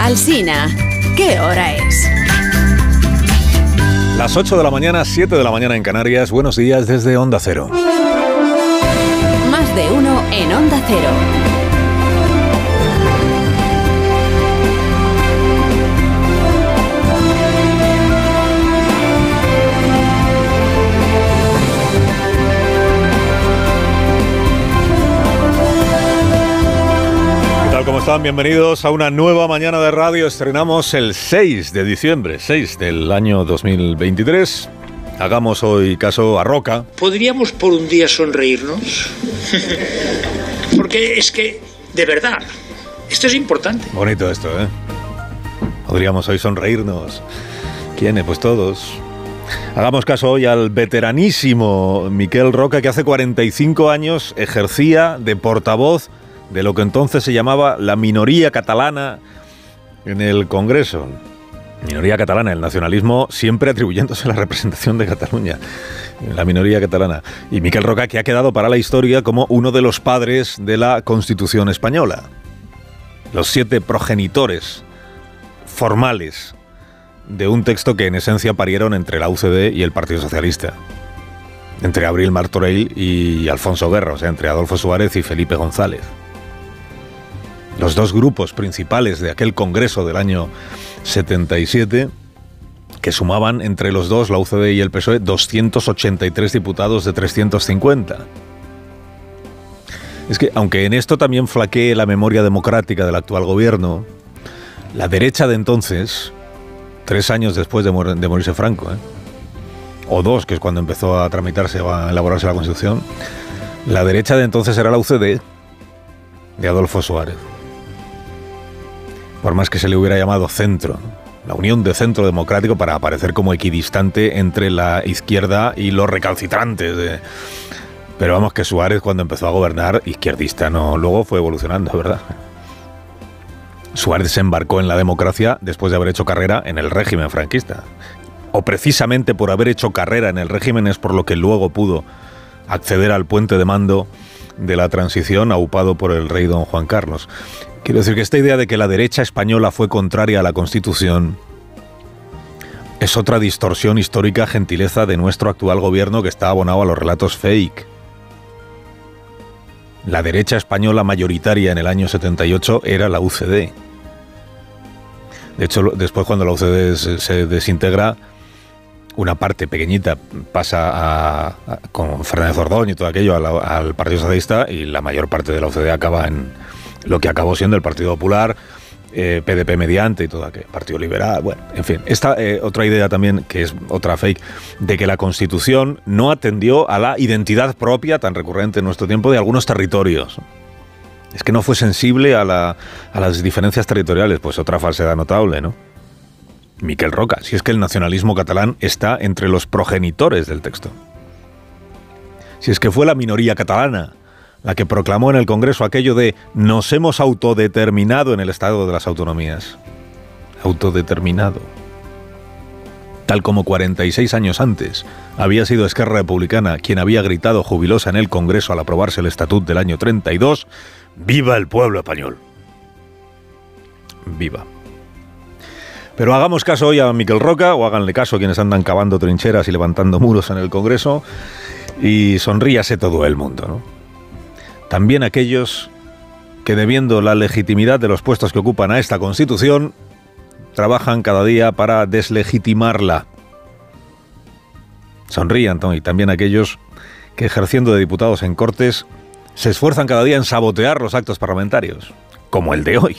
Alsina, ¿qué hora es? Las 8 de la mañana, 7 de la mañana en Canarias. Buenos días desde Onda Cero. Más de uno en Onda Cero. Tal? ¿Cómo están? Bienvenidos a una nueva mañana de radio. Estrenamos el 6 de diciembre, 6 del año 2023. Hagamos hoy caso a Roca. ¿Podríamos por un día sonreírnos? Porque es que, de verdad, esto es importante. Bonito esto, ¿eh? Podríamos hoy sonreírnos. ¿Quiénes? Pues todos. Hagamos caso hoy al veteranísimo Miquel Roca, que hace 45 años ejercía de portavoz de lo que entonces se llamaba la minoría catalana en el Congreso. Minoría catalana, el nacionalismo siempre atribuyéndose la representación de Cataluña, la minoría catalana. Y Miquel Roca, que ha quedado para la historia como uno de los padres de la Constitución española. Los siete progenitores formales de un texto que en esencia parieron entre la UCD y el Partido Socialista. Entre Abril Martorell y Alfonso Guerra, o sea, entre Adolfo Suárez y Felipe González. Los dos grupos principales de aquel Congreso del año 77, que sumaban entre los dos, la UCD y el PSOE, 283 diputados de 350. Es que, aunque en esto también flaquee la memoria democrática del actual gobierno, la derecha de entonces, tres años después de, morirse Franco, ¿eh? o dos, que es cuando empezó a tramitarse a elaborarse la Constitución, la derecha de entonces era la UCD de Adolfo Suárez. Por más que se le hubiera llamado centro, la unión de centro democrático para aparecer como equidistante entre la izquierda y los recalcitrantes. Pero vamos que Suárez cuando empezó a gobernar, izquierdista, no, luego fue evolucionando, ¿verdad? Suárez se embarcó en la democracia después de haber hecho carrera en el régimen franquista. O precisamente por haber hecho carrera en el régimen es por lo que luego pudo acceder al puente de mando de la transición aupado por el rey don Juan Carlos. Quiero decir que esta idea de que la derecha española fue contraria a la Constitución es otra distorsión histórica gentileza de nuestro actual gobierno que está abonado a los relatos fake. La derecha española mayoritaria en el año 78 era la UCD. De hecho, después cuando la UCD se desintegra, una parte pequeñita pasa con Fernández Ordóñez y todo aquello al Partido Socialista y la mayor parte de la UCD acaba en lo que acabó siendo el Partido Popular, eh, PDP mediante y todo aquello, Partido Liberal, bueno, en fin. Esta eh, otra idea también, que es otra fake, de que la Constitución no atendió a la identidad propia, tan recurrente en nuestro tiempo, de algunos territorios. Es que no fue sensible a, la, a las diferencias territoriales, pues otra falsedad notable, ¿no? Miquel Roca, si es que el nacionalismo catalán está entre los progenitores del texto. Si es que fue la minoría catalana la que proclamó en el Congreso aquello de nos hemos autodeterminado en el Estado de las Autonomías. Autodeterminado. Tal como 46 años antes había sido Esquerra Republicana quien había gritado jubilosa en el Congreso al aprobarse el Estatut del año 32, ¡Viva el pueblo español! ¡Viva! Pero hagamos caso hoy a Miquel Roca, o háganle caso a quienes andan cavando trincheras y levantando muros en el Congreso, y sonríase todo el mundo, ¿no? También aquellos que, debiendo la legitimidad de los puestos que ocupan a esta Constitución, trabajan cada día para deslegitimarla. Sonrían, y también aquellos que, ejerciendo de diputados en Cortes, se esfuerzan cada día en sabotear los actos parlamentarios, como el de hoy.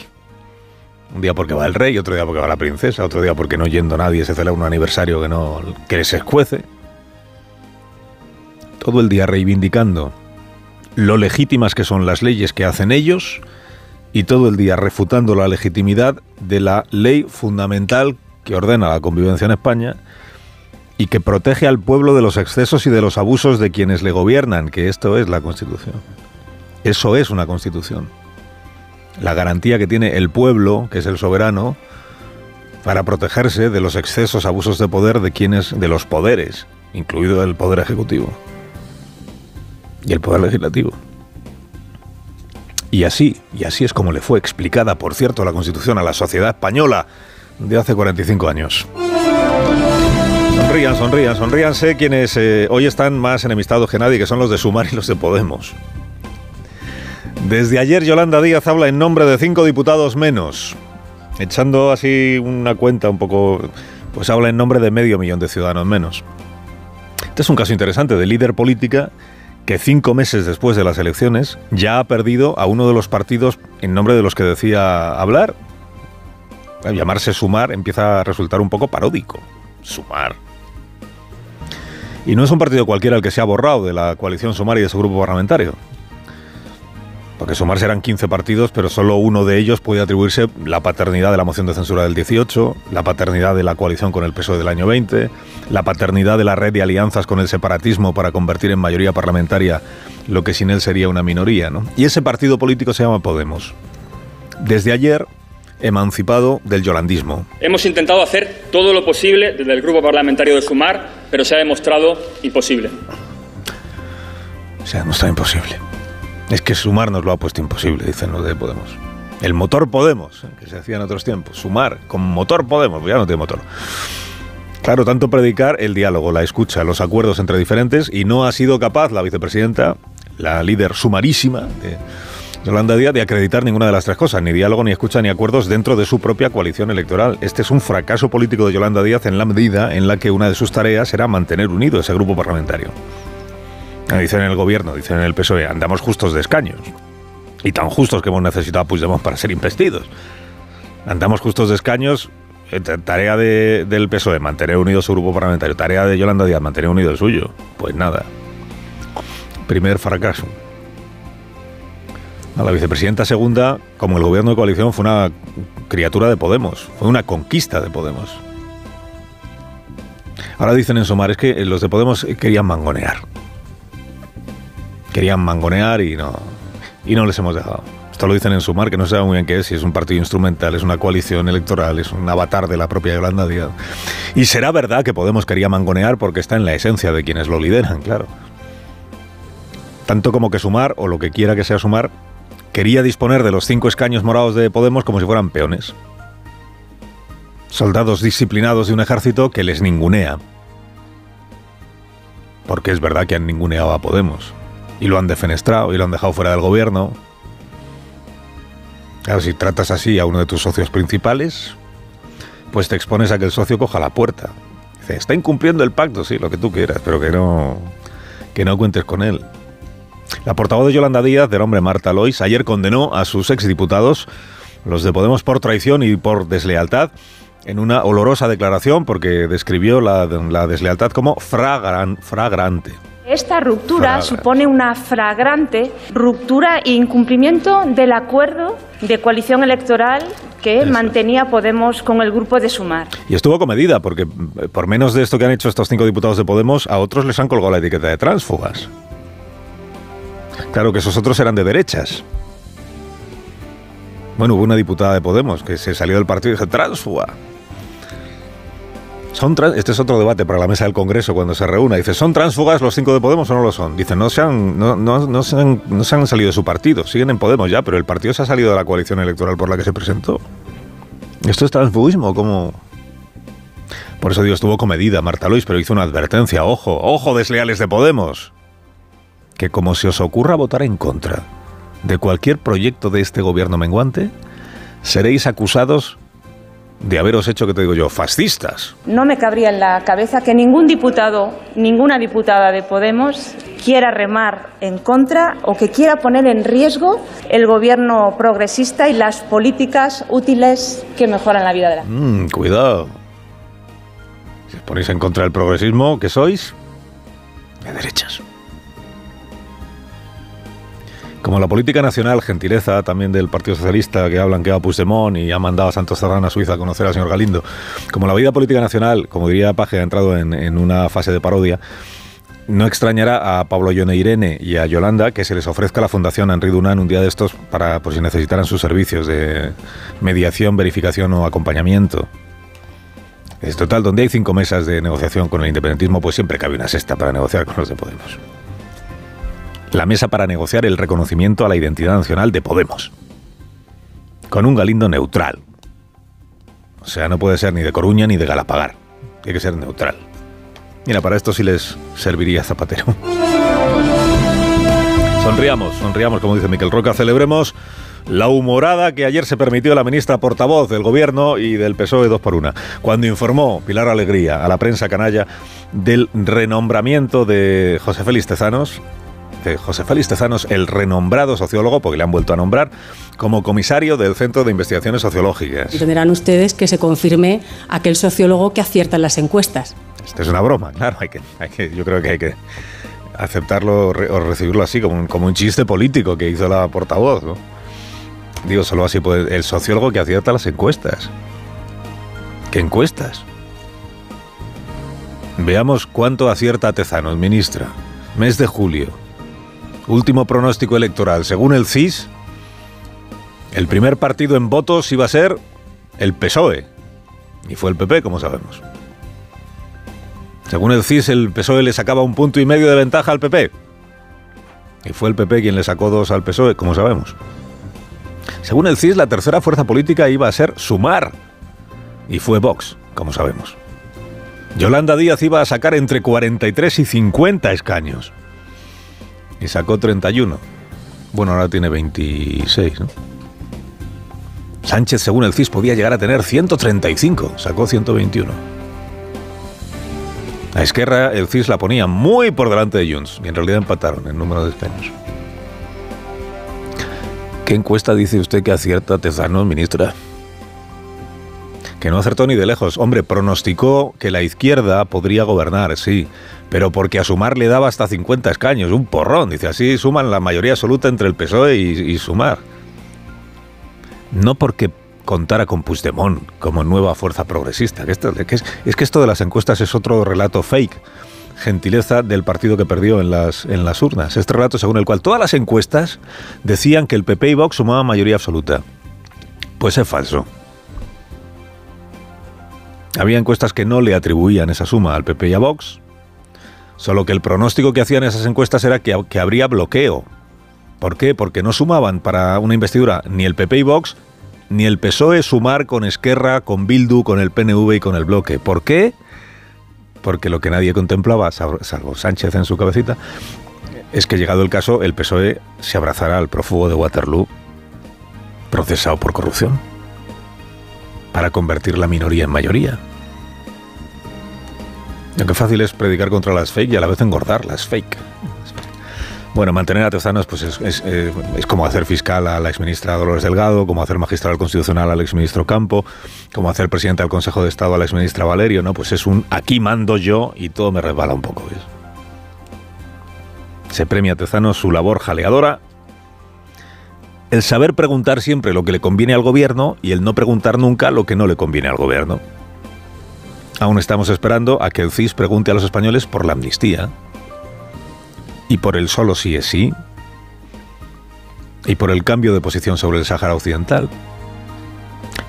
Un día porque va el rey, otro día porque va la princesa, otro día porque no yendo nadie se celebra un aniversario que no que se escuece. Todo el día reivindicando lo legítimas que son las leyes que hacen ellos y todo el día refutando la legitimidad de la ley fundamental que ordena la convivencia en España y que protege al pueblo de los excesos y de los abusos de quienes le gobiernan, que esto es la Constitución. Eso es una Constitución la garantía que tiene el pueblo, que es el soberano, para protegerse de los excesos, abusos de poder de quienes, de los poderes, incluido el poder ejecutivo y el poder legislativo. Y así, y así es como le fue explicada, por cierto, la Constitución a la sociedad española de hace 45 años. Sonrían, sonrían, sonríanse quienes eh, hoy están más enemistados que nadie, que son los de Sumar y los de Podemos. Desde ayer Yolanda Díaz habla en nombre de cinco diputados menos, echando así una cuenta un poco, pues habla en nombre de medio millón de ciudadanos menos. Este es un caso interesante de líder política que cinco meses después de las elecciones ya ha perdido a uno de los partidos en nombre de los que decía hablar. Llamarse Sumar empieza a resultar un poco paródico. Sumar. Y no es un partido cualquiera el que se ha borrado de la coalición Sumar y de su grupo parlamentario. Porque Sumar serán 15 partidos, pero solo uno de ellos puede atribuirse la paternidad de la moción de censura del 18, la paternidad de la coalición con el PSOE del año 20, la paternidad de la red de alianzas con el separatismo para convertir en mayoría parlamentaria lo que sin él sería una minoría. ¿no? Y ese partido político se llama Podemos. Desde ayer, emancipado del yolandismo. Hemos intentado hacer todo lo posible desde el grupo parlamentario de Sumar, pero se ha demostrado imposible. Se ha demostrado imposible. Es que Sumar nos lo ha puesto imposible, dicen los de Podemos. El motor Podemos, ¿eh? que se hacía en otros tiempos. Sumar con motor Podemos, pues ya no tiene motor. Claro, tanto predicar el diálogo, la escucha, los acuerdos entre diferentes y no ha sido capaz la vicepresidenta, la líder sumarísima de Yolanda Díaz de acreditar ninguna de las tres cosas, ni diálogo, ni escucha, ni acuerdos dentro de su propia coalición electoral. Este es un fracaso político de Yolanda Díaz en la medida en la que una de sus tareas era mantener unido ese grupo parlamentario. Dicen en el gobierno, dicen en el PSOE, andamos justos de escaños. Y tan justos que hemos necesitado a Puigdemont para ser investidos. Andamos justos de escaños, eh, tarea del PSOE, mantener unido su grupo parlamentario. Tarea de Yolanda Díaz, mantener unido el suyo. Pues nada. Primer fracaso. A la vicepresidenta segunda, como el gobierno de coalición, fue una criatura de Podemos, fue una conquista de Podemos. Ahora dicen en Somar, es que los de Podemos querían mangonear. Querían mangonear y no, y no les hemos dejado. Esto lo dicen en Sumar, que no sabe muy bien qué es, si es un partido instrumental, es una coalición electoral, es un avatar de la propia Yolanda Díaz. Y será verdad que Podemos quería mangonear porque está en la esencia de quienes lo lideran, claro. Tanto como que Sumar, o lo que quiera que sea Sumar, quería disponer de los cinco escaños morados de Podemos como si fueran peones. Soldados disciplinados de un ejército que les ningunea. Porque es verdad que han ninguneado a Podemos. Y lo han defenestrado y lo han dejado fuera del gobierno. Claro, si tratas así a uno de tus socios principales, pues te expones a que el socio coja la puerta. Dice, está incumpliendo el pacto, sí, lo que tú quieras, pero que no, que no cuentes con él. La portavoz de Yolanda Díaz, del hombre Marta Lois, ayer condenó a sus exdiputados, los de Podemos, por traición y por deslealtad, en una olorosa declaración, porque describió la, deslealtad como fragrante. Esta ruptura supone una fragrante ruptura e incumplimiento del acuerdo de coalición electoral que mantenía Podemos con el grupo de Sumar. Y estuvo comedida, porque eh, por menos de esto que han hecho estos cinco diputados de Podemos, a otros les han colgado la etiqueta de tránsfugas. Claro que esos otros eran de derechas. Bueno, hubo una diputada de Podemos que se salió del partido y dijo, tránsfuga. Son este es otro debate para la mesa del Congreso cuando se reúna. Dice, ¿son tránsfugas los cinco de Podemos o no lo son? Dice, no se, han, no, no, se han, no se han salido de su partido, siguen en Podemos ya, pero el partido se ha salido de la coalición electoral por la que se presentó. ¿Esto es transfugismo? ¿Cómo? Por eso digo, estuvo comedida Marta Luis, pero hizo una advertencia. Ojo, ojo desleales de Podemos que como se os ocurra votar en contra de cualquier proyecto de este gobierno menguante, seréis acusados de haberos hecho, que te digo yo, fascistas. No me cabría en la cabeza que ningún diputado, ninguna diputada de Podemos quiera remar en contra o que quiera poner en riesgo el gobierno progresista y las políticas útiles que mejoran la vida de la gente. Mm, cuidado. Si os ponéis en contra del progresismo, ¿qué sois? De derechas. Como la política nacional, gentileza también del Partido Socialista, que hablan que va a Puigdemont y ha mandado a Santos Serrano a Suiza a conocer al señor Galindo. Como la vida política nacional, como diría Paje, ha entrado en, una fase de parodia, no extrañará a Pablo Yone Irene y a Yolanda que se les ofrezca la Fundación Henri Dunant un día de estos para, por si necesitaran sus servicios de mediación, verificación o acompañamiento. Es total, donde hay cinco mesas de negociación con el independentismo, pues siempre cabe una sexta para negociar con los de Podemos. La mesa para negociar el reconocimiento a la identidad nacional de Podemos, con un Galindo neutral. O sea, no puede ser ni de Coruña ni de Galapagar, tiene que ser neutral. Mira, para esto sí les serviría Zapatero. Sonriamos, sonriamos, como dice Miquel Roca, celebremos la humorada que ayer se permitió la ministra portavoz del Gobierno y del PSOE dos por una, cuando informó Pilar Alegría a la prensa canalla del renombramiento de José Félix Tezanos, de José Félix Tezanos, el renombrado sociólogo, porque le han vuelto a nombrar, como comisario del Centro de Investigaciones Sociológicas. Entenderán ustedes que se confirme aquel sociólogo que acierta en las encuestas. Esto es una broma, claro, hay que, hay que, yo creo que hay que aceptarlo o recibirlo así, como un, como un chiste político que hizo la portavoz. ¿no? Digo, solo así puede. El sociólogo que acierta las encuestas. ¿Qué encuestas? Veamos cuánto acierta Tezanos, ministra. Mes de julio. Último pronóstico electoral. Según el CIS, el primer partido en votos iba a ser el PSOE. Y fue el PP, como sabemos. Según el CIS, el PSOE le sacaba un punto y medio de ventaja al PP. Y fue el PP quien le sacó dos al PSOE, como sabemos. Según el CIS, la tercera fuerza política iba a ser Sumar. Y fue Vox, como sabemos. Yolanda Díaz iba a sacar entre 43 y 50 escaños. Y sacó 31. Bueno, ahora tiene 26, ¿no? Sánchez, según el CIS, podía llegar a tener 135. Sacó 121. A Esquerra, el CIS la ponía muy por delante de Junts. Y en realidad empataron en número de escaños. ¿Qué encuesta dice usted que acierta Tezanos, ministra? Que no acertó ni de lejos. Hombre, pronosticó que la izquierda podría gobernar, sí, pero porque a Sumar le daba hasta 50 escaños, un porrón. Dice, así suman la mayoría absoluta entre el PSOE y, Sumar. No porque contara con Puigdemont como nueva fuerza progresista. Que esto, que es, es que esto de las encuestas es otro relato fake gentileza del partido que perdió en las, en las urnas. Este relato según el cual todas las encuestas decían que el PP y Vox sumaban mayoría absoluta. Pues es falso. Había encuestas que no le atribuían esa suma al PP y a Vox, solo que el pronóstico que hacían esas encuestas era que, que habría bloqueo. ¿Por qué? Porque no sumaban para una investidura ni el PP y Vox, ni el PSOE sumar con Esquerra, con Bildu, con el PNV y con el bloque. ¿Por qué? porque lo que nadie contemplaba, salvo Sánchez en su cabecita, es que llegado el caso, el PSOE se abrazará al prófugo de Waterloo procesado por corrupción para convertir la minoría en mayoría. Lo que fácil es predicar contra las fake y a la vez engordar las fake. Bueno, mantener a Tezanos pues es, es, eh, es, como hacer fiscal a la exministra Dolores Delgado, como hacer magistral constitucional al exministro Campo, como hacer presidente del Consejo de Estado a la exministra Valerio, ¿no? Pues es un aquí mando yo y todo me resbala un poco. Se premia a Tezanos su labor jaleadora, el saber preguntar siempre lo que le conviene al gobierno y el no preguntar nunca lo que no le conviene al gobierno. Aún estamos esperando a que el CIS pregunte a los españoles por la amnistía y por el solo sí es sí, y por el cambio de posición sobre el Sáhara Occidental.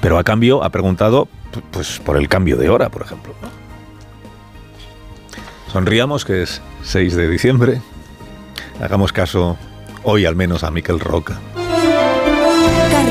Pero a cambio ha preguntado pues, por el cambio de hora, por ejemplo. Sonriamos, que es 6 de diciembre. Hagamos caso hoy al menos a Miquel Roca.